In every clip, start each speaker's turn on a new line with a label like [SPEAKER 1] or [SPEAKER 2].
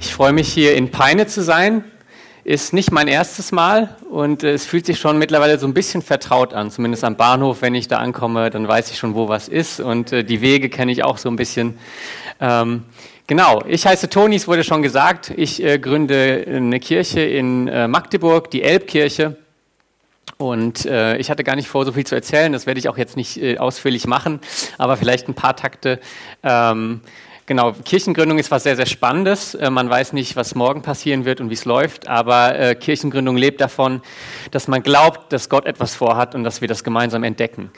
[SPEAKER 1] Ich freue mich hier in Peine zu sein. Ist nicht mein erstes Mal und äh, es fühlt sich schon mittlerweile so ein bisschen vertraut an. Zumindest am Bahnhof, wenn ich da ankomme, dann weiß ich schon, wo was ist und äh, die Wege kenne ich auch so ein bisschen. Ähm, genau, ich heiße Toni, es wurde schon gesagt. Ich äh, gründe eine Kirche in äh, Magdeburg, die Elbkirche. Und äh, ich hatte gar nicht vor, so viel zu erzählen. Das werde ich auch jetzt nicht äh, ausführlich machen, aber vielleicht ein paar Takte. Ähm, Genau, Kirchengründung ist was sehr, sehr Spannendes. Äh, man weiß nicht, was morgen passieren wird und wie es läuft, aber äh, Kirchengründung lebt davon, dass man glaubt, dass Gott etwas vorhat und dass wir das gemeinsam entdecken.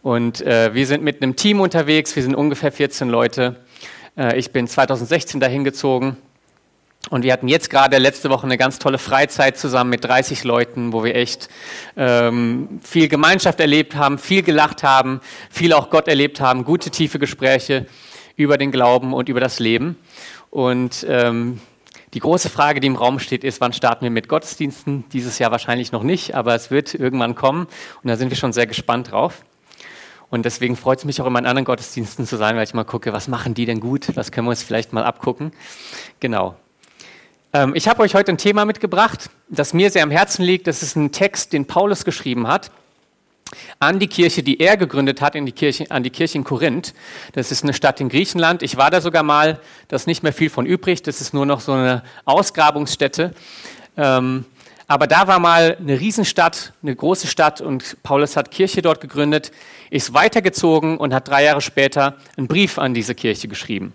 [SPEAKER 1] Und äh, wir sind mit einem Team unterwegs, wir sind ungefähr 14 Leute. Ich bin 2016 dahin gezogen und wir hatten jetzt gerade letzte Woche eine ganz tolle Freizeit zusammen mit 30 Leuten, wo wir echt ähm, viel Gemeinschaft erlebt haben, viel gelacht haben, viel auch Gott erlebt haben, gute, tiefe Gespräche über den Glauben und über das Leben. Und ähm, die große Frage, die im Raum steht, ist, wann starten wir mit Gottesdiensten? Dieses Jahr wahrscheinlich noch nicht, aber es wird irgendwann kommen und da sind wir schon sehr gespannt drauf. Und deswegen freut es mich auch immer in anderen Gottesdiensten zu sein, weil ich mal gucke, was machen die denn gut? Was können wir uns vielleicht mal abgucken? Genau. Ähm, ich habe euch heute ein Thema mitgebracht, das mir sehr am Herzen liegt. Das ist ein Text, den Paulus geschrieben hat an die Kirche, die er gegründet hat, in die Kirche, an die Kirche in Korinth. Das ist eine Stadt in Griechenland. Ich war da sogar mal, da ist nicht mehr viel von übrig, das ist nur noch so eine Ausgrabungsstätte. Ähm, aber da war mal eine Riesenstadt, eine große Stadt und Paulus hat Kirche dort gegründet, ist weitergezogen und hat drei Jahre später einen Brief an diese Kirche geschrieben.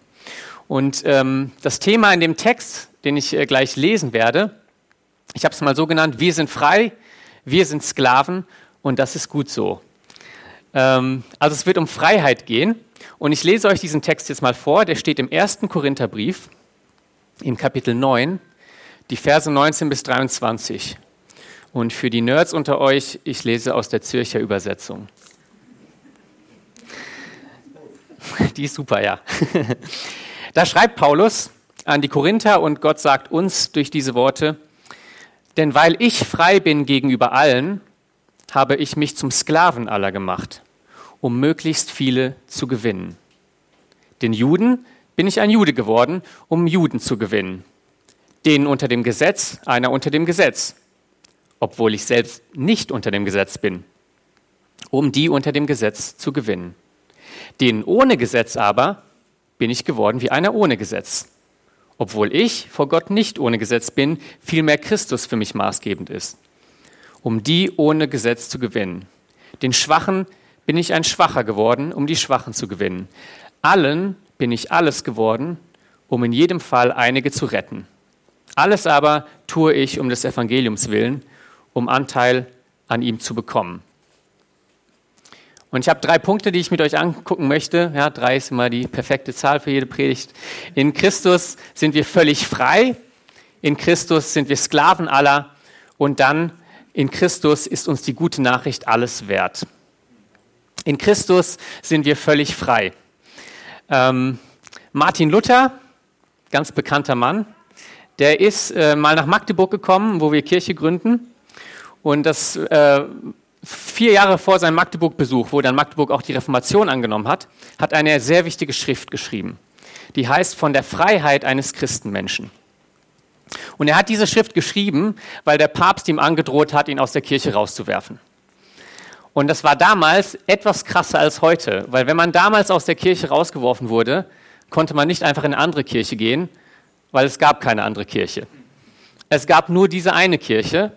[SPEAKER 1] Und ähm, das Thema in dem Text, den ich äh, gleich lesen werde, ich habe es mal so genannt, wir sind frei, wir sind Sklaven und das ist gut so. Ähm, also es wird um Freiheit gehen und ich lese euch diesen Text jetzt mal vor, der steht im ersten Korintherbrief im Kapitel 9, die Verse 19 bis 23. Und für die Nerds unter euch, ich lese aus der Zürcher Übersetzung. Die ist super, ja. Da schreibt Paulus an die Korinther und Gott sagt uns durch diese Worte, denn weil ich frei bin gegenüber allen, habe ich mich zum Sklaven aller gemacht, um möglichst viele zu gewinnen. Den Juden bin ich ein Jude geworden, um Juden zu gewinnen. Den unter dem Gesetz, einer unter dem Gesetz, obwohl ich selbst nicht unter dem Gesetz bin, um die unter dem Gesetz zu gewinnen. Den ohne Gesetz aber bin ich geworden wie einer ohne Gesetz, obwohl ich vor Gott nicht ohne Gesetz bin, vielmehr Christus für mich maßgebend ist um die ohne Gesetz zu gewinnen. Den Schwachen bin ich ein Schwacher geworden, um die Schwachen zu gewinnen. Allen bin ich alles geworden, um in jedem Fall einige zu retten. Alles aber tue ich um des Evangeliums willen, um Anteil an ihm zu bekommen. Und ich habe drei Punkte, die ich mit euch angucken möchte. Ja, drei ist immer die perfekte Zahl für jede Predigt. In Christus sind wir völlig frei. In Christus sind wir Sklaven aller. Und dann in Christus ist uns die gute Nachricht alles wert. In Christus sind wir völlig frei. Ähm, Martin Luther, ganz bekannter Mann, der ist äh, mal nach Magdeburg gekommen, wo wir Kirche gründen. Und das äh, vier Jahre vor seinem Magdeburg-Besuch, wo dann Magdeburg auch die Reformation angenommen hat, hat eine sehr wichtige Schrift geschrieben. Die heißt von der Freiheit eines Christenmenschen. Und er hat diese Schrift geschrieben, weil der Papst ihm angedroht hat, ihn aus der Kirche rauszuwerfen. Und das war damals etwas krasser als heute, weil wenn man damals aus der Kirche rausgeworfen wurde, konnte man nicht einfach in eine andere Kirche gehen, weil es gab keine andere Kirche. Es gab nur diese eine Kirche.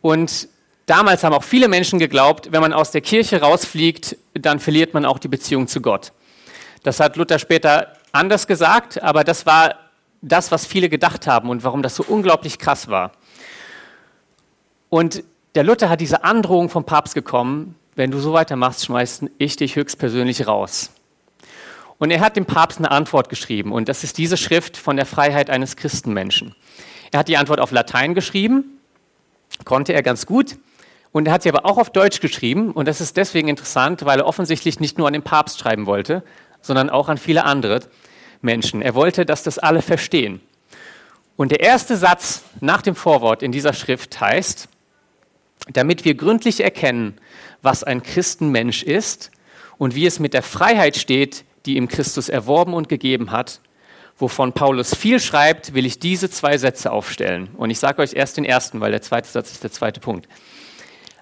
[SPEAKER 1] Und damals haben auch viele Menschen geglaubt, wenn man aus der Kirche rausfliegt, dann verliert man auch die Beziehung zu Gott. Das hat Luther später anders gesagt, aber das war das, was viele gedacht haben und warum das so unglaublich krass war. Und der Luther hat diese Androhung vom Papst bekommen, wenn du so weitermachst, schmeißt ich dich höchstpersönlich raus. Und er hat dem Papst eine Antwort geschrieben. Und das ist diese Schrift von der Freiheit eines Christenmenschen. Er hat die Antwort auf Latein geschrieben, konnte er ganz gut. Und er hat sie aber auch auf Deutsch geschrieben. Und das ist deswegen interessant, weil er offensichtlich nicht nur an den Papst schreiben wollte, sondern auch an viele andere Menschen. Er wollte, dass das alle verstehen. Und der erste Satz nach dem Vorwort in dieser Schrift heißt, damit wir gründlich erkennen, was ein Christenmensch ist und wie es mit der Freiheit steht, die ihm Christus erworben und gegeben hat. Wovon Paulus viel schreibt, will ich diese zwei Sätze aufstellen. Und ich sage euch erst den ersten, weil der zweite Satz ist der zweite Punkt.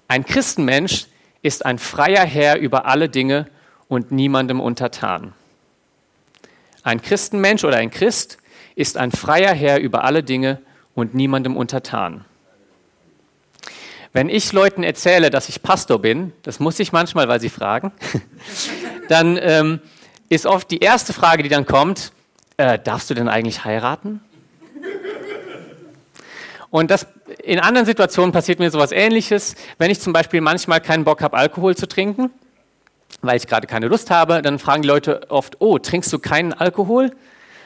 [SPEAKER 1] Ein Christenmensch ist ein freier Herr über alle Dinge und niemandem untertan. Ein Christenmensch oder ein Christ ist ein freier Herr über alle Dinge und niemandem untertan. Wenn ich Leuten erzähle, dass ich Pastor bin, das muss ich manchmal, weil sie fragen, dann ähm, ist oft die erste Frage, die dann kommt, äh, darfst du denn eigentlich heiraten? Und das, in anderen Situationen passiert mir sowas ähnliches. Wenn ich zum Beispiel manchmal keinen Bock habe, Alkohol zu trinken, weil ich gerade keine Lust habe, dann fragen die Leute oft, oh, trinkst du keinen Alkohol?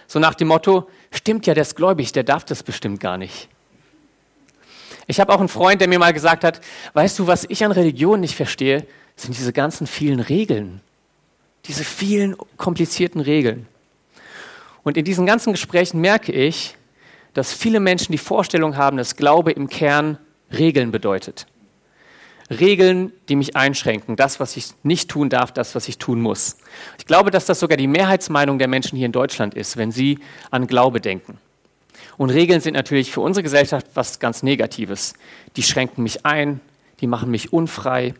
[SPEAKER 1] So nach dem Motto, stimmt ja, der ist gläubig, der darf das bestimmt gar nicht. Ich habe auch einen Freund, der mir mal gesagt hat, weißt du, was ich an Religion nicht verstehe, sind diese ganzen vielen Regeln. Diese vielen komplizierten Regeln. Und in diesen ganzen Gesprächen merke ich, dass viele Menschen die Vorstellung haben, dass Glaube im Kern Regeln bedeutet. Regeln, die mich einschränken, das, was ich nicht tun darf, das, was ich tun muss. Ich glaube, dass das sogar die Mehrheitsmeinung der Menschen hier in Deutschland ist, wenn sie an Glaube denken. Und Regeln sind natürlich für unsere Gesellschaft was ganz Negatives. Die schränken mich ein, die machen mich unfrei.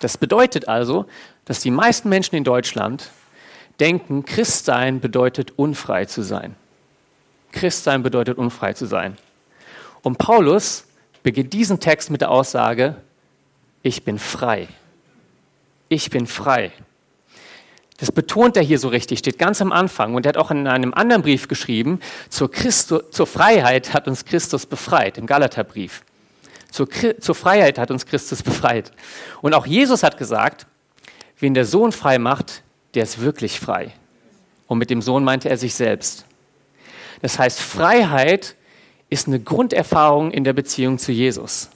[SPEAKER 1] Das bedeutet also, dass die meisten Menschen in Deutschland denken, Christsein bedeutet unfrei zu sein. Christsein bedeutet unfrei zu sein. Und Paulus beginnt diesen Text mit der Aussage, ich bin frei. Ich bin frei. Das betont er hier so richtig, steht ganz am Anfang. Und er hat auch in einem anderen Brief geschrieben, zur, Christo, zur Freiheit hat uns Christus befreit, im Galaterbrief. Zur, zur Freiheit hat uns Christus befreit. Und auch Jesus hat gesagt, wen der Sohn frei macht, der ist wirklich frei. Und mit dem Sohn meinte er sich selbst. Das heißt, Freiheit ist eine Grunderfahrung in der Beziehung zu Jesus.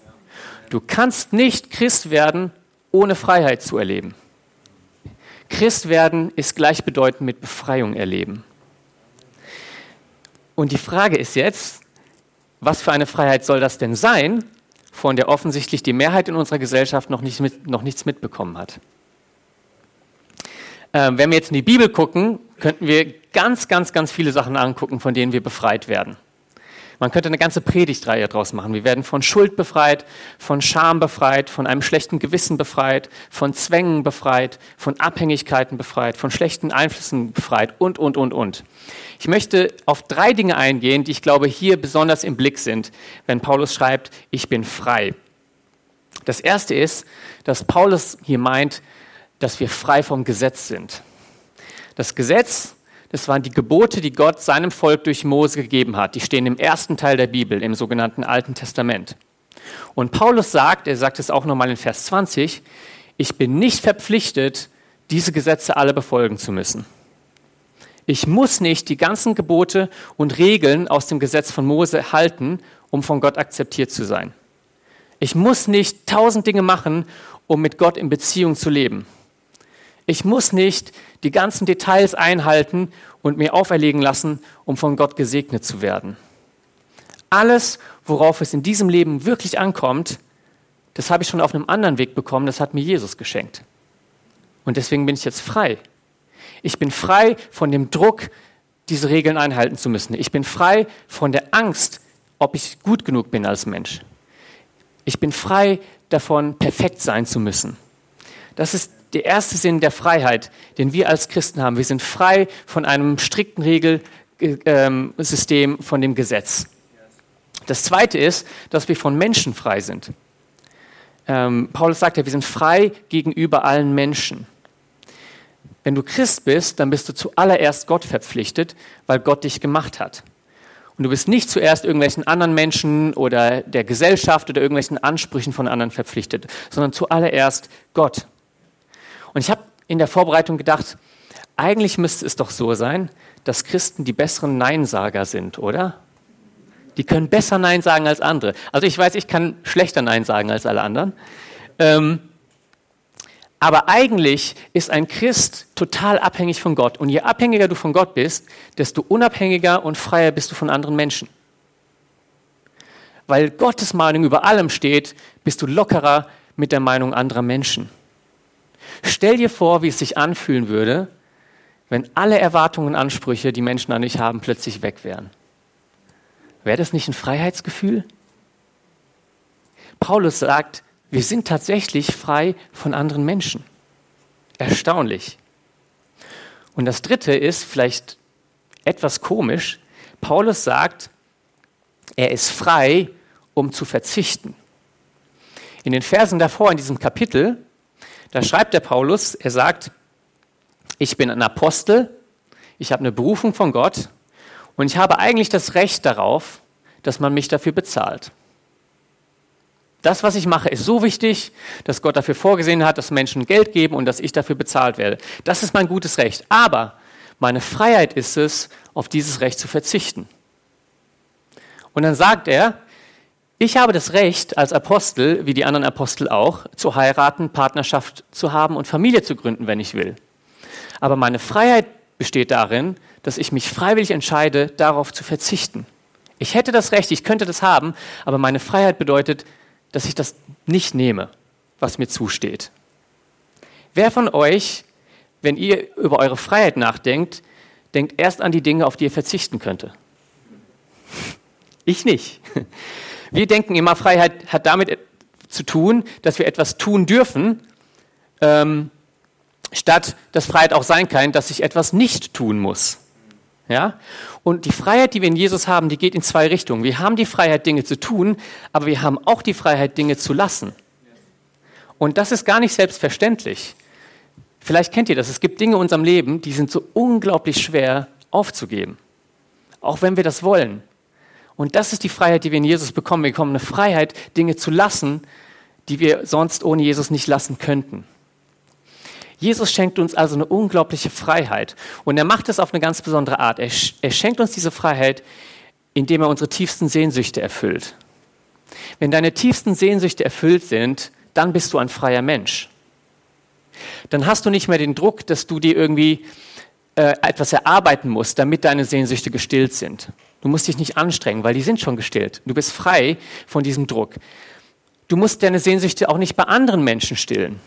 [SPEAKER 1] Du kannst nicht Christ werden, ohne Freiheit zu erleben. Christ werden ist gleichbedeutend mit Befreiung erleben. Und die Frage ist jetzt, was für eine Freiheit soll das denn sein, von der offensichtlich die Mehrheit in unserer Gesellschaft noch, nicht mit, noch nichts mitbekommen hat? Ähm, wenn wir jetzt in die Bibel gucken, könnten wir ganz, ganz, ganz viele Sachen angucken, von denen wir befreit werden. Man könnte eine ganze Predigtreihe daraus machen. Wir werden von Schuld befreit, von Scham befreit, von einem schlechten Gewissen befreit, von Zwängen befreit, von Abhängigkeiten befreit, von schlechten Einflüssen befreit und, und, und, und. Ich möchte auf drei Dinge eingehen, die ich glaube hier besonders im Blick sind, wenn Paulus schreibt, ich bin frei. Das erste ist, dass Paulus hier meint, dass wir frei vom Gesetz sind. Das Gesetz das waren die Gebote, die Gott seinem Volk durch Mose gegeben hat. Die stehen im ersten Teil der Bibel, im sogenannten Alten Testament. Und Paulus sagt, er sagt es auch nochmal in Vers 20, ich bin nicht verpflichtet, diese Gesetze alle befolgen zu müssen. Ich muss nicht die ganzen Gebote und Regeln aus dem Gesetz von Mose halten, um von Gott akzeptiert zu sein. Ich muss nicht tausend Dinge machen, um mit Gott in Beziehung zu leben. Ich muss nicht die ganzen Details einhalten und mir auferlegen lassen, um von Gott gesegnet zu werden. Alles, worauf es in diesem Leben wirklich ankommt, das habe ich schon auf einem anderen Weg bekommen, das hat mir Jesus geschenkt. Und deswegen bin ich jetzt frei. Ich bin frei von dem Druck, diese Regeln einhalten zu müssen. Ich bin frei von der Angst, ob ich gut genug bin als Mensch. Ich bin frei davon, perfekt sein zu müssen. Das ist der erste Sinn der Freiheit, den wir als Christen haben. Wir sind frei von einem strikten Regelsystem, von dem Gesetz. Das zweite ist, dass wir von Menschen frei sind. Ähm, Paulus sagt ja, wir sind frei gegenüber allen Menschen. Wenn du Christ bist, dann bist du zuallererst Gott verpflichtet, weil Gott dich gemacht hat. Und du bist nicht zuerst irgendwelchen anderen Menschen oder der Gesellschaft oder irgendwelchen Ansprüchen von anderen verpflichtet, sondern zuallererst Gott. Und ich habe in der Vorbereitung gedacht, eigentlich müsste es doch so sein, dass Christen die besseren Neinsager sind, oder? Die können besser Nein sagen als andere. Also ich weiß, ich kann schlechter Nein sagen als alle anderen. Ähm, aber eigentlich ist ein Christ total abhängig von Gott. Und je abhängiger du von Gott bist, desto unabhängiger und freier bist du von anderen Menschen. Weil Gottes Meinung über allem steht, bist du lockerer mit der Meinung anderer Menschen. Stell dir vor, wie es sich anfühlen würde, wenn alle Erwartungen und Ansprüche, die Menschen an dich haben, plötzlich weg wären. Wäre das nicht ein Freiheitsgefühl? Paulus sagt, wir sind tatsächlich frei von anderen Menschen. Erstaunlich. Und das Dritte ist vielleicht etwas komisch. Paulus sagt, er ist frei, um zu verzichten. In den Versen davor in diesem Kapitel, da schreibt der Paulus, er sagt, ich bin ein Apostel, ich habe eine Berufung von Gott und ich habe eigentlich das Recht darauf, dass man mich dafür bezahlt. Das, was ich mache, ist so wichtig, dass Gott dafür vorgesehen hat, dass Menschen Geld geben und dass ich dafür bezahlt werde. Das ist mein gutes Recht. Aber meine Freiheit ist es, auf dieses Recht zu verzichten. Und dann sagt er, ich habe das Recht als Apostel, wie die anderen Apostel auch, zu heiraten, Partnerschaft zu haben und Familie zu gründen, wenn ich will. Aber meine Freiheit besteht darin, dass ich mich freiwillig entscheide, darauf zu verzichten. Ich hätte das Recht, ich könnte das haben, aber meine Freiheit bedeutet, dass ich das nicht nehme, was mir zusteht. Wer von euch, wenn ihr über eure Freiheit nachdenkt, denkt erst an die Dinge, auf die ihr verzichten könnte? Ich nicht. Wir denken immer, Freiheit hat damit zu tun, dass wir etwas tun dürfen, ähm, statt dass Freiheit auch sein kann, dass ich etwas nicht tun muss. Ja? Und die Freiheit, die wir in Jesus haben, die geht in zwei Richtungen. Wir haben die Freiheit, Dinge zu tun, aber wir haben auch die Freiheit, Dinge zu lassen. Und das ist gar nicht selbstverständlich. Vielleicht kennt ihr das. Es gibt Dinge in unserem Leben, die sind so unglaublich schwer aufzugeben. Auch wenn wir das wollen. Und das ist die Freiheit, die wir in Jesus bekommen. Wir bekommen eine Freiheit, Dinge zu lassen, die wir sonst ohne Jesus nicht lassen könnten. Jesus schenkt uns also eine unglaubliche Freiheit. Und er macht es auf eine ganz besondere Art. Er, er schenkt uns diese Freiheit, indem er unsere tiefsten Sehnsüchte erfüllt. Wenn deine tiefsten Sehnsüchte erfüllt sind, dann bist du ein freier Mensch. Dann hast du nicht mehr den Druck, dass du dir irgendwie äh, etwas erarbeiten musst, damit deine Sehnsüchte gestillt sind. Du musst dich nicht anstrengen, weil die sind schon gestillt. Du bist frei von diesem Druck. Du musst deine Sehnsüchte auch nicht bei anderen Menschen stillen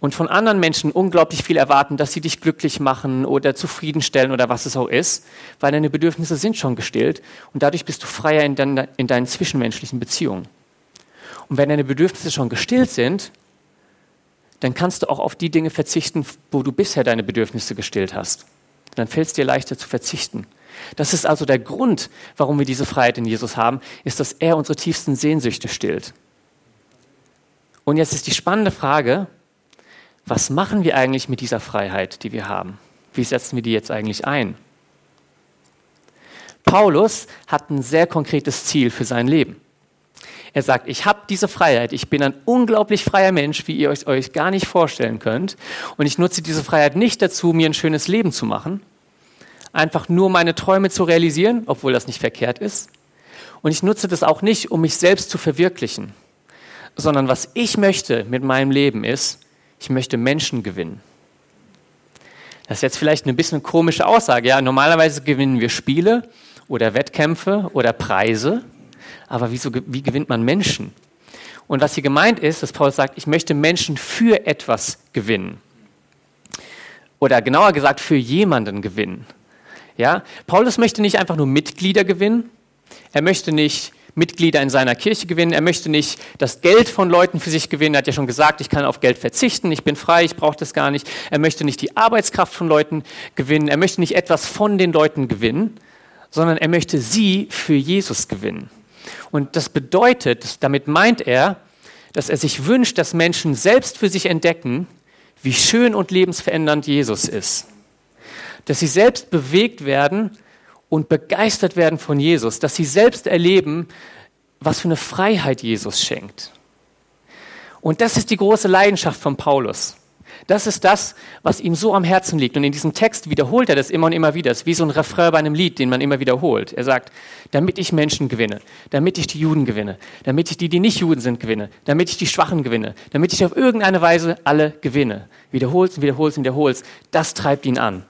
[SPEAKER 1] und von anderen Menschen unglaublich viel erwarten, dass sie dich glücklich machen oder zufriedenstellen oder was es auch ist, weil deine Bedürfnisse sind schon gestillt und dadurch bist du freier in, dein, in deinen zwischenmenschlichen Beziehungen. Und wenn deine Bedürfnisse schon gestillt sind, dann kannst du auch auf die Dinge verzichten, wo du bisher deine Bedürfnisse gestillt hast. Dann fällt es dir leichter zu verzichten. Das ist also der Grund, warum wir diese Freiheit in Jesus haben, ist, dass er unsere tiefsten Sehnsüchte stillt. Und jetzt ist die spannende Frage, was machen wir eigentlich mit dieser Freiheit, die wir haben? Wie setzen wir die jetzt eigentlich ein? Paulus hat ein sehr konkretes Ziel für sein Leben. Er sagt, ich habe diese Freiheit, ich bin ein unglaublich freier Mensch, wie ihr euch, euch gar nicht vorstellen könnt. Und ich nutze diese Freiheit nicht dazu, mir ein schönes Leben zu machen, einfach nur meine Träume zu realisieren, obwohl das nicht verkehrt ist. Und ich nutze das auch nicht, um mich selbst zu verwirklichen, sondern was ich möchte mit meinem Leben ist, ich möchte Menschen gewinnen. Das ist jetzt vielleicht eine bisschen komische Aussage. Ja, normalerweise gewinnen wir Spiele oder Wettkämpfe oder Preise, aber wieso, wie gewinnt man Menschen? Und was hier gemeint ist, dass Paulus sagt, ich möchte Menschen für etwas gewinnen. Oder genauer gesagt, für jemanden gewinnen. Ja, Paulus möchte nicht einfach nur Mitglieder gewinnen. Er möchte nicht Mitglieder in seiner Kirche gewinnen. Er möchte nicht das Geld von Leuten für sich gewinnen. Er hat ja schon gesagt, ich kann auf Geld verzichten, ich bin frei, ich brauche das gar nicht. Er möchte nicht die Arbeitskraft von Leuten gewinnen. Er möchte nicht etwas von den Leuten gewinnen, sondern er möchte sie für Jesus gewinnen. Und das bedeutet, damit meint er, dass er sich wünscht, dass Menschen selbst für sich entdecken, wie schön und lebensverändernd Jesus ist. Dass sie selbst bewegt werden und begeistert werden von Jesus, dass sie selbst erleben, was für eine Freiheit Jesus schenkt. Und das ist die große Leidenschaft von Paulus. Das ist das, was ihm so am Herzen liegt. Und in diesem Text wiederholt er das immer und immer wieder. Es ist wie so ein Refrain bei einem Lied, den man immer wiederholt. Er sagt, damit ich Menschen gewinne, damit ich die Juden gewinne, damit ich die, die nicht Juden sind, gewinne, damit ich die Schwachen gewinne, damit ich auf irgendeine Weise alle gewinne. Wiederholst und wiederholst und wiederholst. Das treibt ihn an.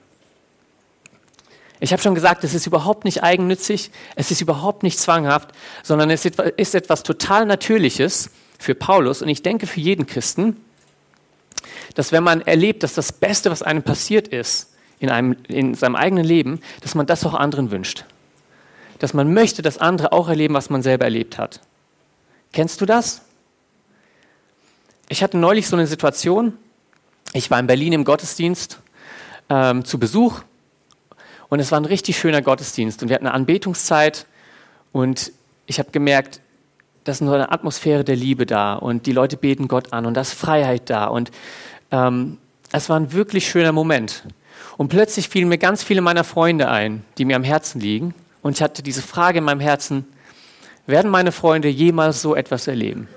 [SPEAKER 1] Ich habe schon gesagt, es ist überhaupt nicht eigennützig, es ist überhaupt nicht zwanghaft, sondern es ist etwas total Natürliches für Paulus und ich denke für jeden Christen, dass wenn man erlebt, dass das Beste, was einem passiert ist in, einem, in seinem eigenen Leben, dass man das auch anderen wünscht. Dass man möchte, dass andere auch erleben, was man selber erlebt hat. Kennst du das? Ich hatte neulich so eine Situation. Ich war in Berlin im Gottesdienst ähm, zu Besuch und es war ein richtig schöner Gottesdienst und wir hatten eine Anbetungszeit und ich habe gemerkt, da ist nur eine Atmosphäre der Liebe da und die Leute beten Gott an und da ist Freiheit da und ähm, es war ein wirklich schöner Moment. Und plötzlich fielen mir ganz viele meiner Freunde ein, die mir am Herzen liegen. Und ich hatte diese Frage in meinem Herzen, werden meine Freunde jemals so etwas erleben?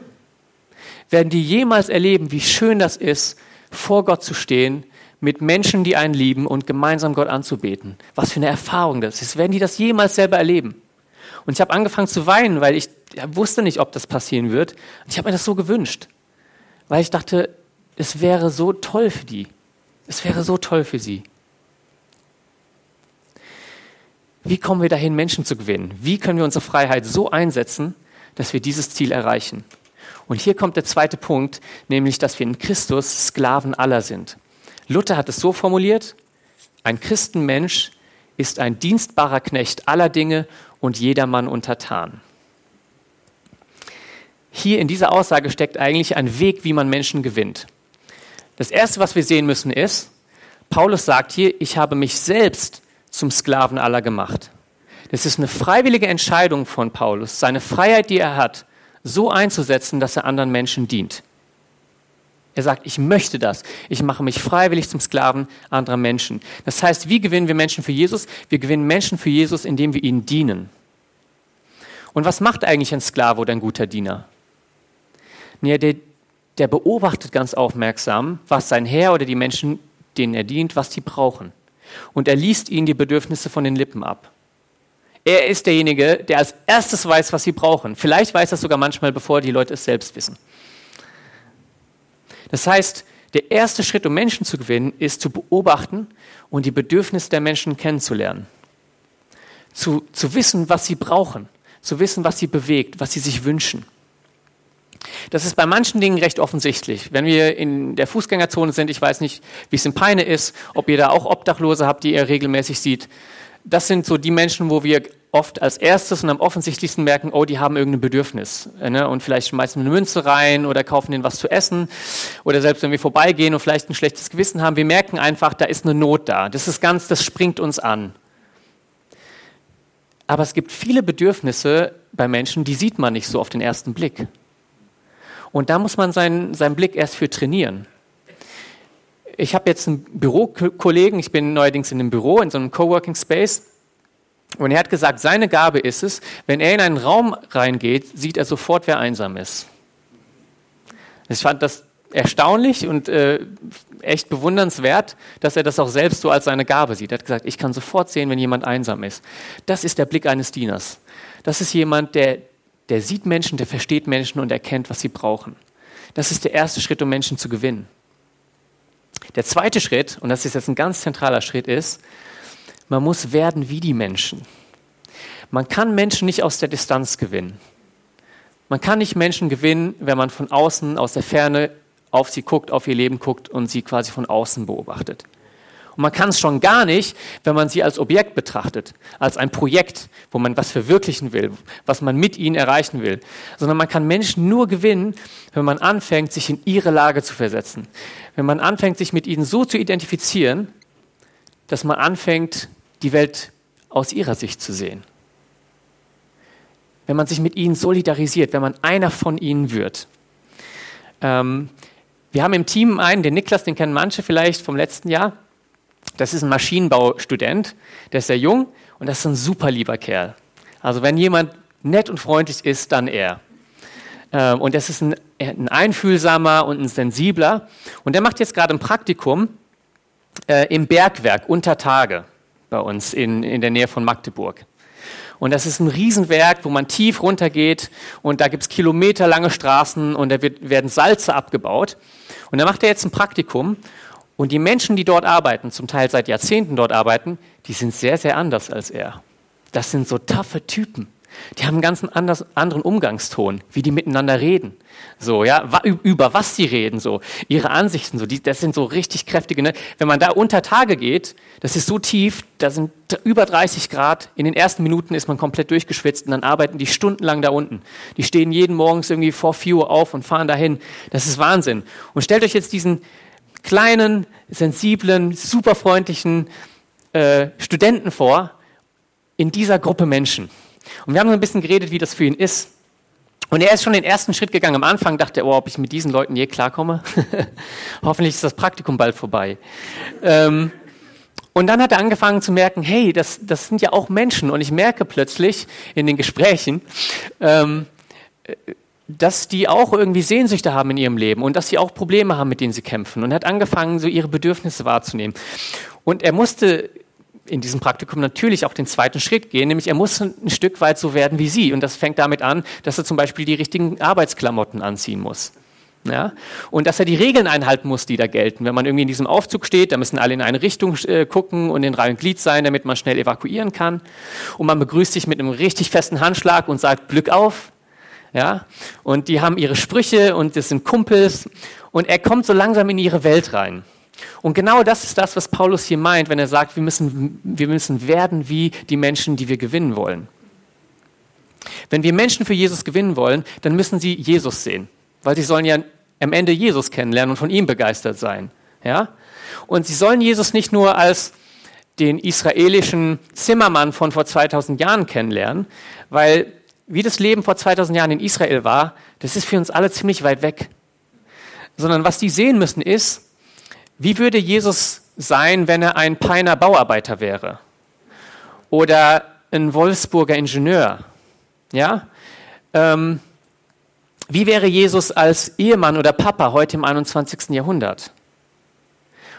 [SPEAKER 1] Werden die jemals erleben, wie schön das ist, vor Gott zu stehen, mit Menschen, die einen lieben und gemeinsam Gott anzubeten? Was für eine Erfahrung das ist. Werden die das jemals selber erleben? Und ich habe angefangen zu weinen, weil ich wusste nicht, ob das passieren wird. Und ich habe mir das so gewünscht, weil ich dachte, es wäre so toll für die. Es wäre so toll für sie. Wie kommen wir dahin, Menschen zu gewinnen? Wie können wir unsere Freiheit so einsetzen, dass wir dieses Ziel erreichen? Und hier kommt der zweite Punkt, nämlich, dass wir in Christus Sklaven aller sind. Luther hat es so formuliert, ein Christenmensch ist ein dienstbarer Knecht aller Dinge und jedermann untertan. Hier in dieser Aussage steckt eigentlich ein Weg, wie man Menschen gewinnt. Das Erste, was wir sehen müssen, ist, Paulus sagt hier, ich habe mich selbst zum Sklaven aller gemacht. Das ist eine freiwillige Entscheidung von Paulus, seine Freiheit, die er hat, so einzusetzen, dass er anderen Menschen dient. Er sagt, ich möchte das. Ich mache mich freiwillig zum Sklaven anderer Menschen. Das heißt, wie gewinnen wir Menschen für Jesus? Wir gewinnen Menschen für Jesus, indem wir ihnen dienen. Und was macht eigentlich ein Sklave oder ein guter Diener? Ja, der der beobachtet ganz aufmerksam, was sein Herr oder die Menschen, denen er dient, was die brauchen. Und er liest ihnen die Bedürfnisse von den Lippen ab. Er ist derjenige, der als erstes weiß, was sie brauchen. Vielleicht weiß er sogar manchmal, bevor die Leute es selbst wissen. Das heißt, der erste Schritt, um Menschen zu gewinnen, ist zu beobachten und die Bedürfnisse der Menschen kennenzulernen. Zu, zu wissen, was sie brauchen. Zu wissen, was sie bewegt, was sie sich wünschen. Das ist bei manchen Dingen recht offensichtlich. Wenn wir in der Fußgängerzone sind, ich weiß nicht, wie es in Peine ist, ob ihr da auch Obdachlose habt, die ihr regelmäßig sieht. Das sind so die Menschen, wo wir oft als erstes und am offensichtlichsten merken, oh, die haben irgendein Bedürfnis. Ne? Und vielleicht schmeißen wir eine Münze rein oder kaufen ihnen was zu essen. Oder selbst wenn wir vorbeigehen und vielleicht ein schlechtes Gewissen haben, wir merken einfach, da ist eine Not da. Das ist ganz, das springt uns an. Aber es gibt viele Bedürfnisse bei Menschen, die sieht man nicht so auf den ersten Blick. Und da muss man seinen, seinen Blick erst für trainieren. Ich habe jetzt einen Bürokollegen, ich bin neuerdings in einem Büro, in so einem Coworking Space. Und er hat gesagt, seine Gabe ist es, wenn er in einen Raum reingeht, sieht er sofort, wer einsam ist. Ich fand das erstaunlich und äh, echt bewundernswert, dass er das auch selbst so als seine Gabe sieht. Er hat gesagt, ich kann sofort sehen, wenn jemand einsam ist. Das ist der Blick eines Dieners. Das ist jemand, der der sieht Menschen, der versteht Menschen und erkennt, was sie brauchen. Das ist der erste Schritt, um Menschen zu gewinnen. Der zweite Schritt, und das ist jetzt ein ganz zentraler Schritt, ist, man muss werden wie die Menschen. Man kann Menschen nicht aus der Distanz gewinnen. Man kann nicht Menschen gewinnen, wenn man von außen, aus der Ferne auf sie guckt, auf ihr Leben guckt und sie quasi von außen beobachtet. Und man kann es schon gar nicht, wenn man sie als Objekt betrachtet, als ein Projekt, wo man was verwirklichen will, was man mit ihnen erreichen will. Sondern man kann Menschen nur gewinnen, wenn man anfängt, sich in ihre Lage zu versetzen. Wenn man anfängt, sich mit ihnen so zu identifizieren, dass man anfängt, die Welt aus ihrer Sicht zu sehen. Wenn man sich mit ihnen solidarisiert, wenn man einer von ihnen wird. Ähm, wir haben im Team einen, den Niklas, den kennen manche vielleicht vom letzten Jahr. Das ist ein Maschinenbaustudent, der ist sehr jung und das ist ein super lieber Kerl. Also wenn jemand nett und freundlich ist, dann er. Ähm, und das ist ein ein einfühlsamer und ein sensibler. Und der macht jetzt gerade ein Praktikum äh, im Bergwerk unter Tage bei uns in, in der Nähe von Magdeburg. Und das ist ein Riesenwerk, wo man tief runtergeht und da gibt es kilometerlange Straßen und da wird, werden Salze abgebaut. Und da macht er jetzt ein Praktikum und die Menschen, die dort arbeiten, zum Teil seit Jahrzehnten dort arbeiten, die sind sehr, sehr anders als er. Das sind so taffe Typen. Die haben einen ganz anders, anderen Umgangston, wie die miteinander reden. So, ja, über was sie reden, so, ihre Ansichten, so, die, das sind so richtig kräftige, ne? Wenn man da unter Tage geht, das ist so tief, da sind über 30 Grad, in den ersten Minuten ist man komplett durchgeschwitzt und dann arbeiten die stundenlang da unten. Die stehen jeden Morgens irgendwie vor 4 Uhr auf und fahren dahin. Das ist Wahnsinn. Und stellt euch jetzt diesen kleinen, sensiblen, superfreundlichen äh, Studenten vor, in dieser Gruppe Menschen. Und wir haben so ein bisschen geredet, wie das für ihn ist. Und er ist schon den ersten Schritt gegangen. Am Anfang dachte er, oh, ob ich mit diesen Leuten je klarkomme. Hoffentlich ist das Praktikum bald vorbei. Ähm, und dann hat er angefangen zu merken, hey, das, das sind ja auch Menschen. Und ich merke plötzlich in den Gesprächen, ähm, dass die auch irgendwie Sehnsüchte haben in ihrem Leben und dass sie auch Probleme haben, mit denen sie kämpfen. Und er hat angefangen, so ihre Bedürfnisse wahrzunehmen. Und er musste in diesem Praktikum natürlich auch den zweiten Schritt gehen, nämlich er muss ein Stück weit so werden wie Sie. Und das fängt damit an, dass er zum Beispiel die richtigen Arbeitsklamotten anziehen muss. Ja? Und dass er die Regeln einhalten muss, die da gelten. Wenn man irgendwie in diesem Aufzug steht, da müssen alle in eine Richtung äh, gucken und in Reihe und Glied sein, damit man schnell evakuieren kann. Und man begrüßt sich mit einem richtig festen Handschlag und sagt Glück auf. Ja? Und die haben ihre Sprüche und das sind Kumpels. Und er kommt so langsam in ihre Welt rein. Und genau das ist das, was Paulus hier meint, wenn er sagt, wir müssen, wir müssen werden wie die Menschen, die wir gewinnen wollen. Wenn wir Menschen für Jesus gewinnen wollen, dann müssen sie Jesus sehen, weil sie sollen ja am Ende Jesus kennenlernen und von ihm begeistert sein. Ja? Und sie sollen Jesus nicht nur als den israelischen Zimmermann von vor 2000 Jahren kennenlernen, weil wie das Leben vor 2000 Jahren in Israel war, das ist für uns alle ziemlich weit weg. Sondern was die sehen müssen ist, wie würde Jesus sein, wenn er ein Peiner Bauarbeiter wäre? Oder ein Wolfsburger Ingenieur? Ja? Ähm, wie wäre Jesus als Ehemann oder Papa heute im 21. Jahrhundert?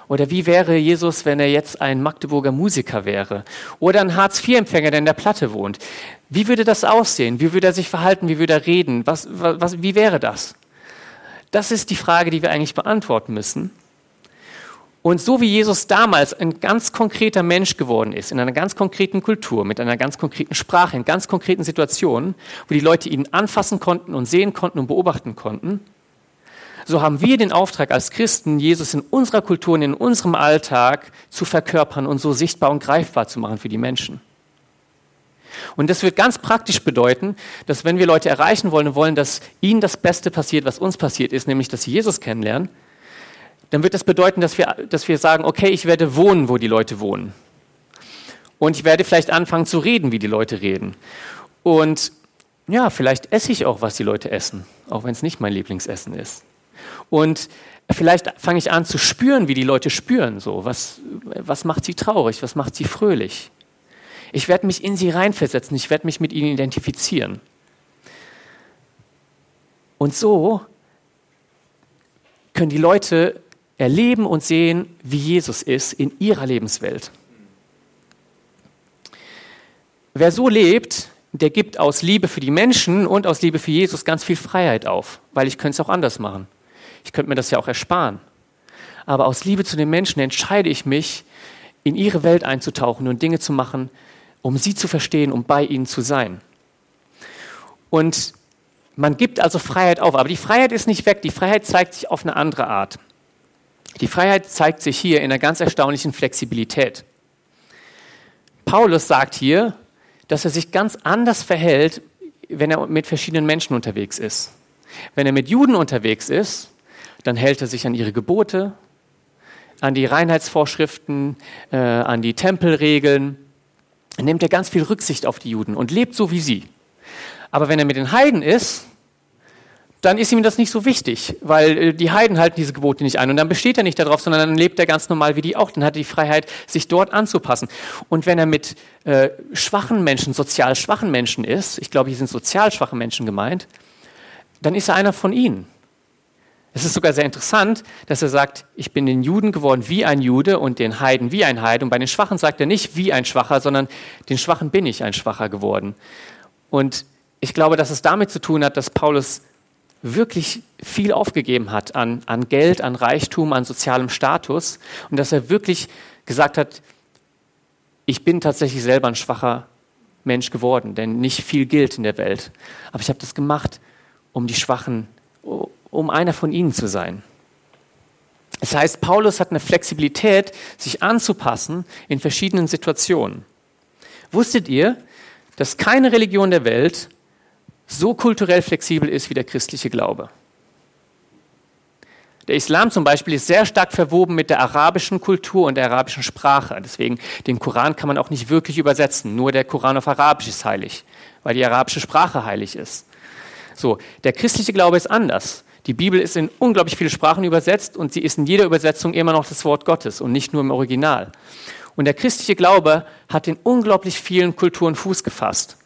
[SPEAKER 1] Oder wie wäre Jesus, wenn er jetzt ein Magdeburger Musiker wäre? Oder ein Hartz-IV-Empfänger, der in der Platte wohnt? Wie würde das aussehen? Wie würde er sich verhalten? Wie würde er reden? Was, was, wie wäre das? Das ist die Frage, die wir eigentlich beantworten müssen. Und so wie Jesus damals ein ganz konkreter Mensch geworden ist, in einer ganz konkreten Kultur, mit einer ganz konkreten Sprache, in ganz konkreten Situationen, wo die Leute ihn anfassen konnten und sehen konnten und beobachten konnten, so haben wir den Auftrag als Christen, Jesus in unserer Kultur und in unserem Alltag zu verkörpern und so sichtbar und greifbar zu machen für die Menschen. Und das wird ganz praktisch bedeuten, dass wenn wir Leute erreichen wollen und wollen, dass ihnen das Beste passiert, was uns passiert ist, nämlich dass sie Jesus kennenlernen, dann wird das bedeuten, dass wir, dass wir sagen, okay, ich werde wohnen, wo die Leute wohnen. Und ich werde vielleicht anfangen zu reden, wie die Leute reden. Und ja, vielleicht esse ich auch, was die Leute essen, auch wenn es nicht mein Lieblingsessen ist. Und vielleicht fange ich an zu spüren, wie die Leute spüren. So, was, was macht sie traurig? Was macht sie fröhlich? Ich werde mich in sie reinversetzen. Ich werde mich mit ihnen identifizieren. Und so können die Leute erleben und sehen, wie Jesus ist in ihrer Lebenswelt. Wer so lebt, der gibt aus Liebe für die Menschen und aus Liebe für Jesus ganz viel Freiheit auf, weil ich könnte es auch anders machen. Ich könnte mir das ja auch ersparen. Aber aus Liebe zu den Menschen entscheide ich mich, in ihre Welt einzutauchen und Dinge zu machen, um sie zu verstehen, um bei ihnen zu sein. Und man gibt also Freiheit auf, aber die Freiheit ist nicht weg, die Freiheit zeigt sich auf eine andere Art. Die Freiheit zeigt sich hier in einer ganz erstaunlichen Flexibilität. Paulus sagt hier, dass er sich ganz anders verhält, wenn er mit verschiedenen Menschen unterwegs ist. Wenn er mit Juden unterwegs ist, dann hält er sich an ihre Gebote, an die Reinheitsvorschriften, äh, an die Tempelregeln. Nimmt er ganz viel Rücksicht auf die Juden und lebt so wie sie. Aber wenn er mit den Heiden ist, dann ist ihm das nicht so wichtig, weil äh, die Heiden halten diese Gebote nicht ein. Und dann besteht er nicht darauf, sondern dann lebt er ganz normal wie die auch. Dann hat er die Freiheit, sich dort anzupassen. Und wenn er mit äh, schwachen Menschen, sozial schwachen Menschen ist, ich glaube, hier sind sozial schwache Menschen gemeint, dann ist er einer von ihnen. Es ist sogar sehr interessant, dass er sagt, ich bin den Juden geworden wie ein Jude und den Heiden wie ein Heide. Und bei den Schwachen sagt er nicht wie ein Schwacher, sondern den Schwachen bin ich ein Schwacher geworden. Und ich glaube, dass es damit zu tun hat, dass Paulus wirklich viel aufgegeben hat an, an Geld, an Reichtum, an sozialem Status und dass er wirklich gesagt hat, ich bin tatsächlich selber ein schwacher Mensch geworden, denn nicht viel gilt in der Welt. Aber ich habe das gemacht, um die Schwachen, um einer von ihnen zu sein. Das heißt, Paulus hat eine Flexibilität, sich anzupassen in verschiedenen Situationen. Wusstet ihr, dass keine Religion der Welt so kulturell flexibel ist wie der christliche Glaube? Der Islam zum Beispiel ist sehr stark verwoben mit der arabischen Kultur und der arabischen Sprache. Deswegen, den Koran kann man auch nicht wirklich übersetzen. Nur der Koran auf Arabisch ist heilig, weil die arabische Sprache heilig ist. So, der christliche Glaube ist anders. Die Bibel ist in unglaublich viele Sprachen übersetzt und sie ist in jeder Übersetzung immer noch das Wort Gottes und nicht nur im Original. Und der christliche Glaube hat in unglaublich vielen Kulturen Fuß gefasst.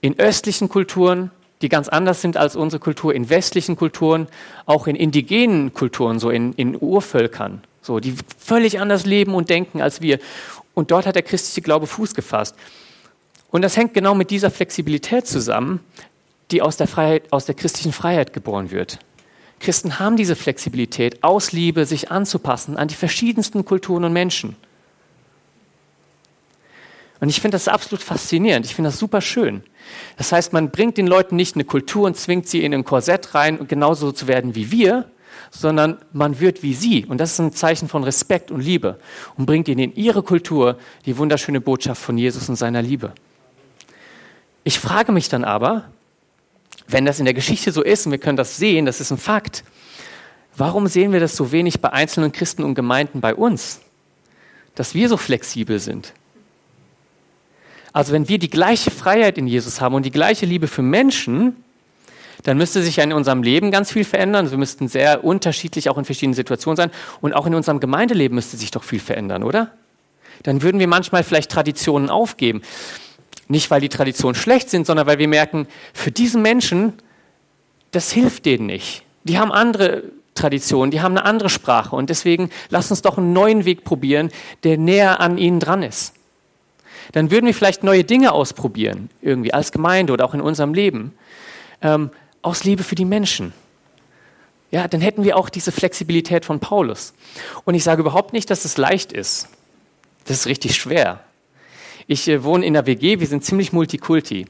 [SPEAKER 1] In östlichen Kulturen, die ganz anders sind als unsere Kultur, in westlichen Kulturen, auch in indigenen Kulturen, so in, in Urvölkern, so, die völlig anders leben und denken als wir. Und dort hat der christliche Glaube Fuß gefasst. Und das hängt genau mit dieser Flexibilität zusammen, die aus der, Freiheit, aus der christlichen Freiheit geboren wird. Christen haben diese Flexibilität, aus Liebe sich anzupassen an die verschiedensten Kulturen und Menschen. Und ich finde das absolut faszinierend. Ich finde das super schön. Das heißt, man bringt den Leuten nicht eine Kultur und zwingt sie in ein Korsett rein, genauso zu werden wie wir, sondern man wird wie sie. Und das ist ein Zeichen von Respekt und Liebe und bringt ihnen in ihre Kultur die wunderschöne Botschaft von Jesus und seiner Liebe. Ich frage mich dann aber, wenn das in der Geschichte so ist und wir können das sehen, das ist ein Fakt, warum sehen wir das so wenig bei einzelnen Christen und Gemeinden bei uns, dass wir so flexibel sind? Also wenn wir die gleiche Freiheit in Jesus haben und die gleiche Liebe für Menschen, dann müsste sich ja in unserem Leben ganz viel verändern. Wir müssten sehr unterschiedlich auch in verschiedenen Situationen sein. Und auch in unserem Gemeindeleben müsste sich doch viel verändern, oder? Dann würden wir manchmal vielleicht Traditionen aufgeben. Nicht, weil die Traditionen schlecht sind, sondern weil wir merken, für diese Menschen, das hilft denen nicht. Die haben andere Traditionen, die haben eine andere Sprache und deswegen lass uns doch einen neuen Weg probieren, der näher an ihnen dran ist. Dann würden wir vielleicht neue Dinge ausprobieren, irgendwie als Gemeinde oder auch in unserem Leben, ähm, aus Liebe für die Menschen. Ja, dann hätten wir auch diese Flexibilität von Paulus. Und ich sage überhaupt nicht, dass es leicht ist. Das ist richtig schwer. Ich äh, wohne in der WG, wir sind ziemlich multikulti.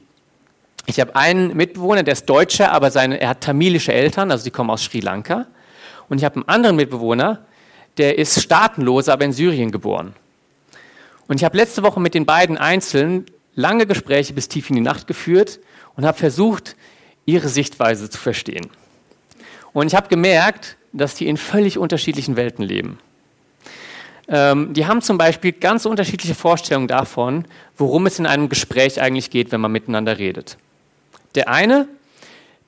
[SPEAKER 1] Ich habe einen Mitbewohner, der ist Deutscher, aber seine, er hat tamilische Eltern, also die kommen aus Sri Lanka. Und ich habe einen anderen Mitbewohner, der ist staatenlos, aber in Syrien geboren. Und ich habe letzte Woche mit den beiden einzeln lange Gespräche bis tief in die Nacht geführt und habe versucht, ihre Sichtweise zu verstehen. Und ich habe gemerkt, dass die in völlig unterschiedlichen Welten leben. Ähm, die haben zum Beispiel ganz unterschiedliche Vorstellungen davon, worum es in einem Gespräch eigentlich geht, wenn man miteinander redet. Der eine,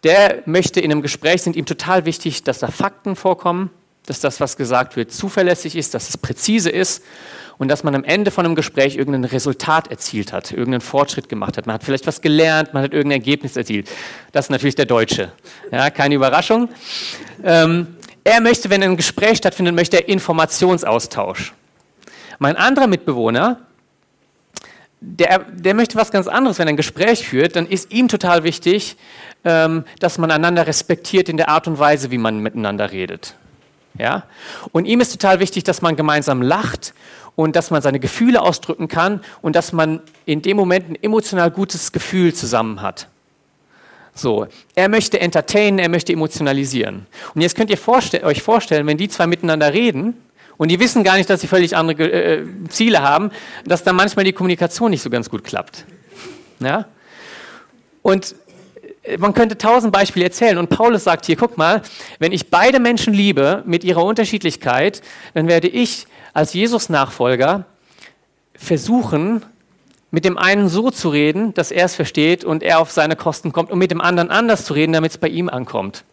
[SPEAKER 1] der möchte in einem Gespräch, sind ihm total wichtig, dass da Fakten vorkommen, dass das, was gesagt wird, zuverlässig ist, dass es präzise ist und dass man am Ende von einem Gespräch irgendein Resultat erzielt hat, irgendeinen Fortschritt gemacht hat. Man hat vielleicht was gelernt, man hat irgendein Ergebnis erzielt. Das ist natürlich der Deutsche. Ja, keine Überraschung. Ähm, er möchte, wenn ein Gespräch stattfindet, möchte er Informationsaustausch. Mein anderer Mitbewohner, der, der möchte was ganz anderes. Wenn er ein Gespräch führt, dann ist ihm total wichtig, ähm, dass man einander respektiert in der Art und Weise, wie man miteinander redet. Ja? Und ihm ist total wichtig, dass man gemeinsam lacht und dass man seine Gefühle ausdrücken kann und dass man in dem Moment ein emotional gutes Gefühl zusammen hat. So, er möchte entertainen, er möchte emotionalisieren. Und jetzt könnt ihr vorstell euch vorstellen, wenn die zwei miteinander reden und die wissen gar nicht, dass sie völlig andere äh, Ziele haben, dass dann manchmal die Kommunikation nicht so ganz gut klappt. Ja? Und äh, man könnte tausend Beispiele erzählen. Und Paulus sagt hier, guck mal, wenn ich beide Menschen liebe mit ihrer Unterschiedlichkeit, dann werde ich als Jesus-Nachfolger versuchen, mit dem einen so zu reden, dass er es versteht und er auf seine Kosten kommt, und mit dem anderen anders zu reden, damit es bei ihm ankommt.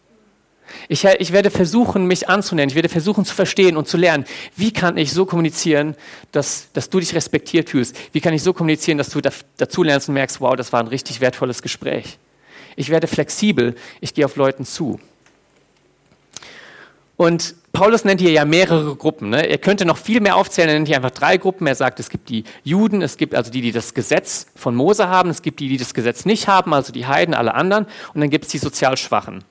[SPEAKER 1] Ich, ich, werde versuchen, mich anzunennen. Ich werde versuchen zu verstehen und zu lernen, wie kann ich so kommunizieren, dass, dass du dich respektiert fühlst? Wie kann ich so kommunizieren, dass du dazu lernst und merkst, wow, das war ein richtig wertvolles Gespräch? Ich werde flexibel. Ich gehe auf Leuten zu. Und Paulus nennt hier ja mehrere Gruppen. Ne? Er könnte noch viel mehr aufzählen, er nennt hier einfach drei Gruppen. Er sagt, es gibt die Juden, es gibt also die, die das Gesetz von Mose haben, es gibt die, die das Gesetz nicht haben, also die Heiden, alle anderen, und dann gibt es die sozial Schwachen.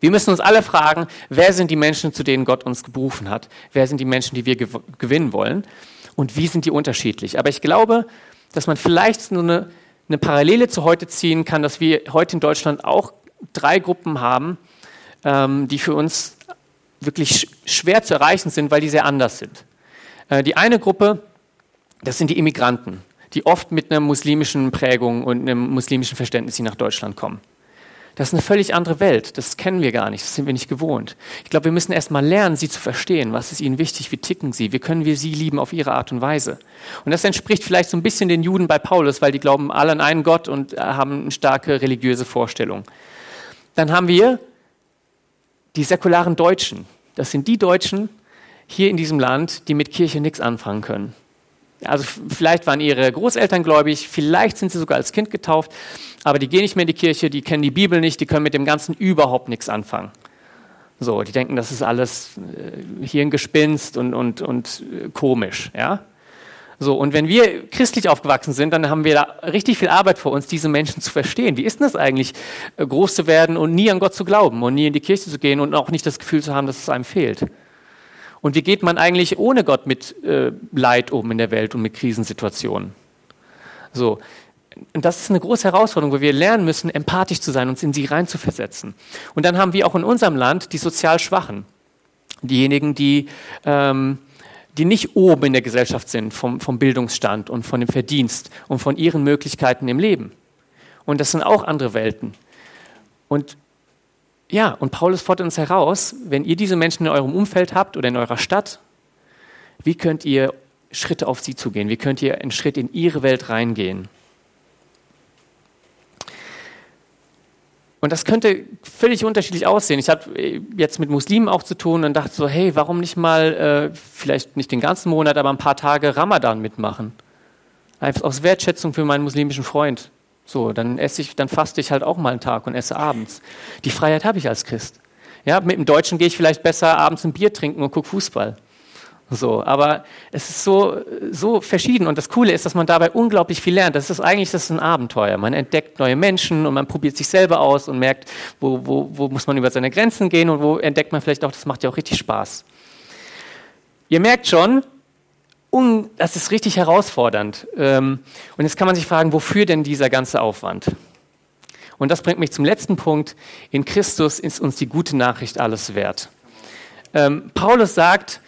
[SPEAKER 1] Wir müssen uns alle fragen, wer sind die Menschen, zu denen Gott uns berufen hat? Wer sind die Menschen, die wir gewinnen wollen? Und wie sind die unterschiedlich? Aber ich glaube, dass man vielleicht nur eine, eine Parallele zu heute ziehen kann, dass wir heute in Deutschland auch drei Gruppen haben, ähm, die für uns wirklich schwer zu erreichen sind, weil die sehr anders sind. Äh, die eine Gruppe, das sind die Immigranten, die oft mit einer muslimischen Prägung und einem muslimischen Verständnis hier nach Deutschland kommen. Das ist eine völlig andere Welt. Das kennen wir gar nicht. Das sind wir nicht gewohnt. Ich glaube, wir müssen erst mal lernen, sie zu verstehen. Was ist ihnen wichtig? Wie ticken sie? Wie können wir sie lieben auf ihre Art und Weise? Und das entspricht vielleicht so ein bisschen den Juden bei Paulus, weil die glauben alle an einen Gott und äh, haben eine starke religiöse Vorstellung. Dann haben wir die säkularen Deutschen. Das sind die Deutschen hier in diesem Land, die mit Kirche nichts anfangen können. Also vielleicht waren ihre Großeltern gläubig, vielleicht sind sie sogar als Kind getauft, aber die gehen nicht mehr in die Kirche, die kennen die Bibel nicht, die können mit dem Ganzen überhaupt nichts anfangen. So, die denken, das ist alles äh, hier ein Gespinst und, und, und äh, komisch, ja. So, und wenn wir christlich aufgewachsen sind, dann haben wir da richtig viel Arbeit vor uns, diese Menschen zu verstehen. Wie ist denn das eigentlich, äh, groß zu werden und nie an Gott zu glauben und nie in die Kirche zu gehen und auch nicht das Gefühl zu haben, dass es einem fehlt? Und wie geht man eigentlich ohne Gott mit äh, Leid um in der Welt und mit Krisensituationen? So. Und das ist eine große Herausforderung, wo wir lernen müssen, empathisch zu sein, uns in sie reinzuversetzen. Und dann haben wir auch in unserem Land die sozial Schwachen. Diejenigen, die, ähm, die nicht oben in der Gesellschaft sind, vom, vom Bildungsstand und von dem Verdienst und von ihren Möglichkeiten im Leben. Und das sind auch andere Welten. Und ja, und Paulus fordert uns heraus, wenn ihr diese Menschen in eurem Umfeld habt oder in eurer Stadt, wie könnt ihr Schritte auf sie zugehen? Wie könnt ihr einen Schritt in ihre Welt reingehen? Und das könnte völlig unterschiedlich aussehen. Ich habe jetzt mit Muslimen auch zu tun und dachte so, hey, warum nicht mal, äh, vielleicht nicht den ganzen Monat, aber ein paar Tage Ramadan mitmachen? Einfach aus Wertschätzung für meinen muslimischen Freund. So, dann esse ich, dann faste ich halt auch mal einen Tag und esse abends. Die Freiheit habe ich als Christ. Ja, mit dem Deutschen gehe ich vielleicht besser abends ein Bier trinken und gucke Fußball. So, aber es ist so, so verschieden und das Coole ist, dass man dabei unglaublich viel lernt. Das ist eigentlich das ist ein Abenteuer. Man entdeckt neue Menschen und man probiert sich selber aus und merkt, wo, wo, wo muss man über seine Grenzen gehen und wo entdeckt man vielleicht auch, das macht ja auch richtig Spaß. Ihr merkt schon, un, das ist richtig herausfordernd. Ähm, und jetzt kann man sich fragen, wofür denn dieser ganze Aufwand? Und das bringt mich zum letzten Punkt. In Christus ist uns die gute Nachricht alles wert. Ähm, Paulus sagt,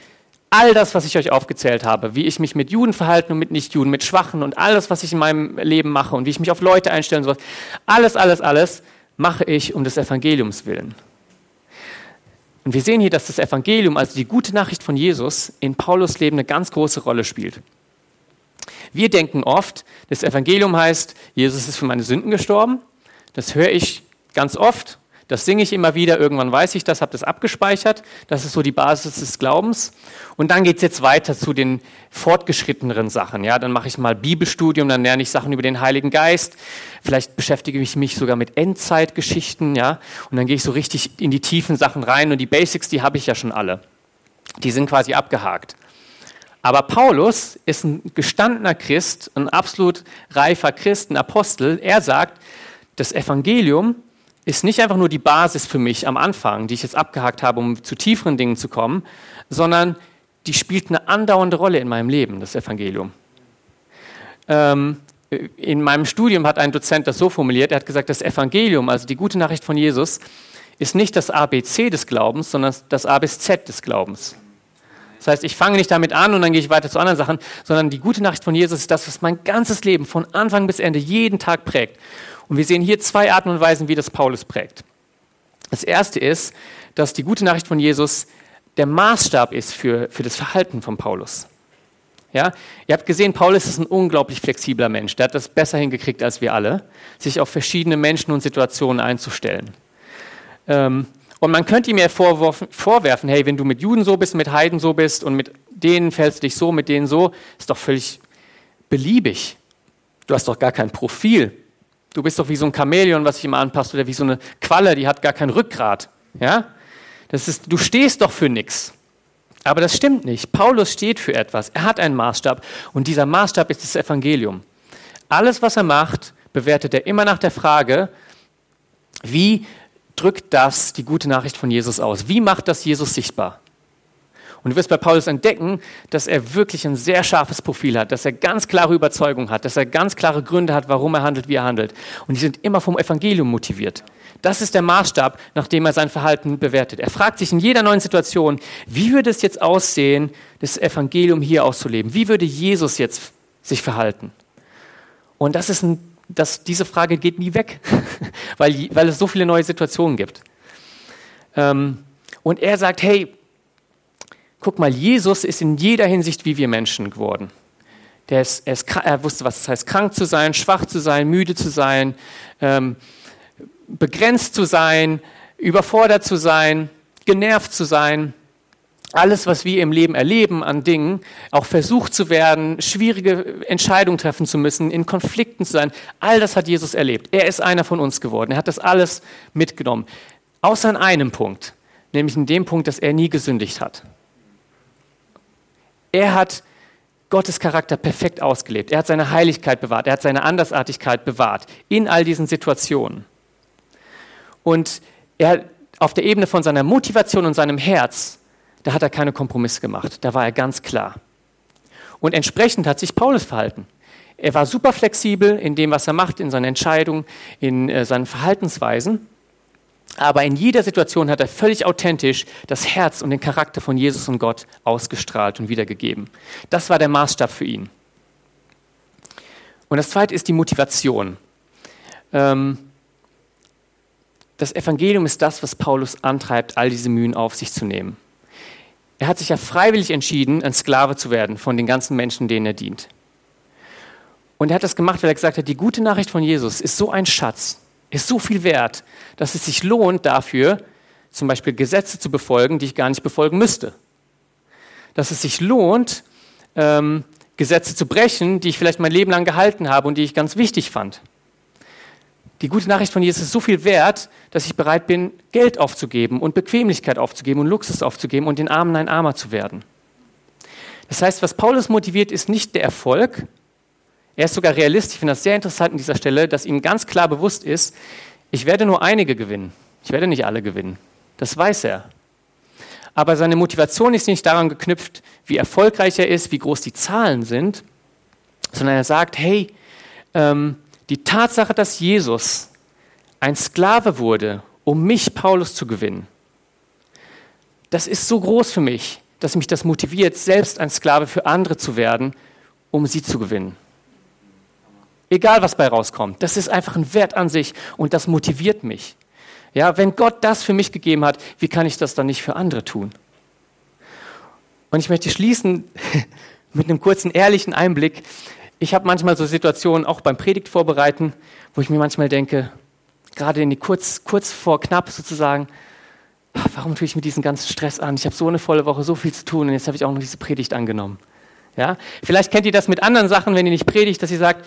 [SPEAKER 1] all das, was ich euch aufgezählt habe, wie ich mich mit Juden verhalte und mit Nichtjuden, mit Schwachen und alles, was ich in meinem Leben mache und wie ich mich auf Leute einstelle und sowas, alles, alles, alles mache ich um des Evangeliums willen. Und wir sehen hier, dass das Evangelium, also die gute Nachricht von Jesus, in Paulus Leben eine ganz große Rolle spielt. Wir denken oft, das Evangelium heißt, Jesus ist für meine Sünden gestorben. Das höre ich ganz oft das singe ich immer wieder, irgendwann weiß ich das, habe das abgespeichert. Das ist so die Basis des Glaubens. Und dann geht es jetzt weiter zu den fortgeschritteneren Sachen. Ja, dann mache ich mal Bibelstudium, dann lerne ich Sachen über den Heiligen Geist. Vielleicht beschäftige ich mich sogar mit Endzeitgeschichten. Ja, und dann gehe ich so richtig in die tiefen Sachen rein. Und die Basics, die habe ich ja schon alle. Die sind quasi abgehakt. Aber Paulus ist ein gestandener Christ, ein absolut reifer Christ, ein Apostel. Er sagt, das Evangelium ist nicht einfach nur die Basis für mich am Anfang, die ich jetzt abgehakt habe, um zu tieferen Dingen zu kommen, sondern die spielt eine andauernde Rolle in meinem Leben, das Evangelium. Ähm, in meinem Studium hat ein Dozent das so formuliert, er hat gesagt, das Evangelium, also die gute Nachricht von Jesus, ist nicht das ABC des Glaubens, sondern das A bis Z des Glaubens. Das heißt, ich fange nicht damit an und dann gehe ich weiter zu anderen Sachen, sondern die gute Nachricht von Jesus ist das, was mein ganzes Leben von Anfang bis Ende jeden Tag prägt. Und wir sehen hier zwei Arten und Weisen, wie das Paulus prägt. Das erste ist, dass die gute Nachricht von Jesus der Maßstab ist für, für das Verhalten von Paulus. Ja, ihr habt gesehen, Paulus ist ein unglaublich flexibler Mensch. Der hat das besser hingekriegt als wir alle, sich auf verschiedene Menschen und Situationen einzustellen. Ähm, und man könnte ihm ja vorwerfen, hey, wenn du mit Juden so bist, mit Heiden so bist und mit denen fällst du dich so, mit denen so, ist doch völlig beliebig. Du hast doch gar kein Profil. Du bist doch wie so ein Chamäleon, was sich immer anpasst, oder wie so eine Qualle, die hat gar kein Rückgrat. Ja? Das ist, du stehst doch für nichts. Aber das stimmt nicht. Paulus steht für etwas. Er hat einen Maßstab und dieser Maßstab ist das Evangelium. Alles, was er macht, bewertet er immer nach der Frage, wie drückt das die gute Nachricht von Jesus aus? Wie macht das Jesus sichtbar? Und du wirst bei Paulus entdecken, dass er wirklich ein sehr scharfes Profil hat, dass er ganz klare Überzeugung hat, dass er ganz klare Gründe hat, warum er handelt, wie er handelt. Und die sind immer vom Evangelium motiviert. Das ist der Maßstab, nach dem er sein Verhalten bewertet. Er fragt sich in jeder neuen Situation, wie würde es jetzt aussehen, das Evangelium hier auszuleben? Wie würde Jesus jetzt sich verhalten? Und das ist ein, das, diese Frage geht nie weg, weil, weil es so viele neue Situationen gibt. Ähm, und er sagt, hey, guck mal, Jesus ist in jeder Hinsicht wie wir Menschen geworden. Der ist, er, ist, er wusste, was es heißt, krank zu sein, schwach zu sein, müde zu sein, ähm, begrenzt zu sein, überfordert zu sein, genervt zu sein. Alles, was wir im Leben erleben an Dingen, auch versucht zu werden, schwierige Entscheidungen treffen zu müssen, in Konflikten zu sein, all das hat Jesus erlebt. Er ist einer von uns geworden. Er hat das alles mitgenommen. Außer in einem Punkt, nämlich in dem Punkt, dass er nie gesündigt hat. Er hat Gottes Charakter perfekt ausgelebt. Er hat seine Heiligkeit bewahrt. Er hat seine Andersartigkeit bewahrt in all diesen Situationen. Und er auf der Ebene von seiner Motivation und seinem Herz, da hat er keine Kompromisse gemacht. Da war er ganz klar. Und entsprechend hat sich Paulus verhalten. Er war super flexibel in dem, was er macht, in seinen Entscheidungen, in äh, seinen Verhaltensweisen. Aber in jeder Situation hat er völlig authentisch das Herz und den Charakter von Jesus und Gott ausgestrahlt und wiedergegeben. Das war der Maßstab für ihn. Und das zweite ist die Motivation. Ähm, das Evangelium ist das, was Paulus antreibt, all diese Mühen auf sich zu nehmen. Er hat sich ja freiwillig entschieden, ein Sklave zu werden von den ganzen Menschen, denen er dient. Und er hat das gemacht, weil er gesagt hat, die gute Nachricht von Jesus ist so ein Schatz, ist so viel wert, dass es sich lohnt dafür, zum Beispiel Gesetze zu befolgen, die ich gar nicht befolgen müsste. Dass es sich lohnt, ähm, Gesetze zu brechen, die ich vielleicht mein Leben lang gehalten habe und die ich ganz wichtig fand. Die gute Nachricht von Jesus ist so viel wert, dass ich bereit bin, Geld aufzugeben und Bequemlichkeit aufzugeben und Luxus aufzugeben und den Armen ein Armer zu werden. Das heißt, was Paulus motiviert, ist nicht der Erfolg, er ist sogar realist. Ich finde das sehr interessant an dieser Stelle, dass ihm ganz klar bewusst ist, ich werde nur einige gewinnen. Ich werde nicht alle gewinnen. Das weiß er. Aber seine Motivation ist nicht daran geknüpft, wie erfolgreich er ist, wie groß die Zahlen sind, sondern er sagt, hey, ähm, die Tatsache, dass Jesus ein Sklave wurde, um mich, Paulus, zu gewinnen, das ist so groß für mich, dass mich das motiviert, selbst ein Sklave für andere zu werden, um sie zu gewinnen. Egal, was bei rauskommt. Das ist einfach ein Wert an sich und das motiviert mich. Ja, wenn Gott das für mich gegeben hat, wie kann ich das dann nicht für andere tun? Und ich möchte schließen mit einem kurzen ehrlichen Einblick. Ich habe manchmal so Situationen auch beim Predigt vorbereiten, wo ich mir manchmal denke, gerade in die kurz, kurz vor knapp sozusagen, warum tue ich mir diesen ganzen Stress an? Ich habe so eine volle Woche, so viel zu tun und jetzt habe ich auch noch diese Predigt angenommen. Ja? Vielleicht kennt ihr das mit anderen Sachen, wenn ihr nicht predigt, dass ihr sagt,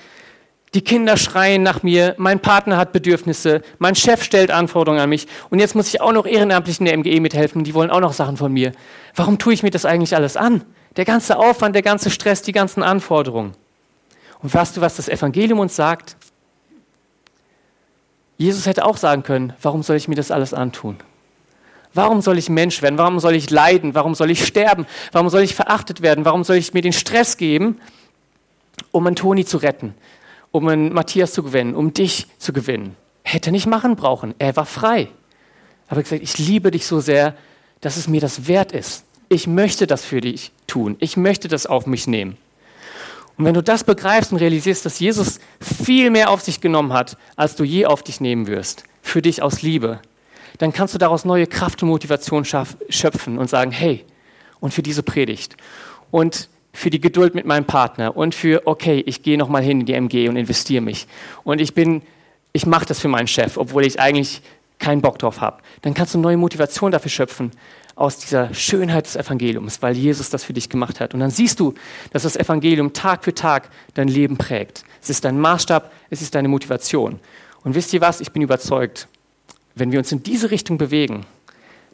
[SPEAKER 1] die Kinder schreien nach mir, mein Partner hat Bedürfnisse, mein Chef stellt Anforderungen an mich und jetzt muss ich auch noch ehrenamtlich in der MGE mithelfen, die wollen auch noch Sachen von mir. Warum tue ich mir das eigentlich alles an? Der ganze Aufwand, der ganze Stress, die ganzen Anforderungen. Und weißt du, was das Evangelium uns sagt? Jesus hätte auch sagen können, warum soll ich mir das alles antun? Warum soll ich Mensch werden? Warum soll ich leiden? Warum soll ich sterben? Warum soll ich verachtet werden? Warum soll ich mir den Stress geben, um einen Toni zu retten? Um einen Matthias zu gewinnen, um dich zu gewinnen. Hätte nicht machen brauchen. Er war frei. Aber er gesagt, ich liebe dich so sehr, dass es mir das wert ist. Ich möchte das für dich tun. Ich möchte das auf mich nehmen. Und wenn du das begreifst und realisierst, dass Jesus viel mehr auf sich genommen hat, als du je auf dich nehmen wirst, für dich aus Liebe, dann kannst du daraus neue Kraft und Motivation schöpfen und sagen, hey, und für diese Predigt. Und für die Geduld mit meinem Partner und für, okay, ich gehe nochmal hin in die MG und investiere mich. Und ich bin, ich mache das für meinen Chef, obwohl ich eigentlich keinen Bock drauf habe. Dann kannst du neue Motivation dafür schöpfen aus dieser Schönheit des Evangeliums, weil Jesus das für dich gemacht hat. Und dann siehst du, dass das Evangelium Tag für Tag dein Leben prägt. Es ist dein Maßstab, es ist deine Motivation. Und wisst ihr was? Ich bin überzeugt, wenn wir uns in diese Richtung bewegen,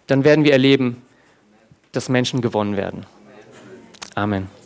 [SPEAKER 1] dann werden wir erleben, dass Menschen gewonnen werden. Amen.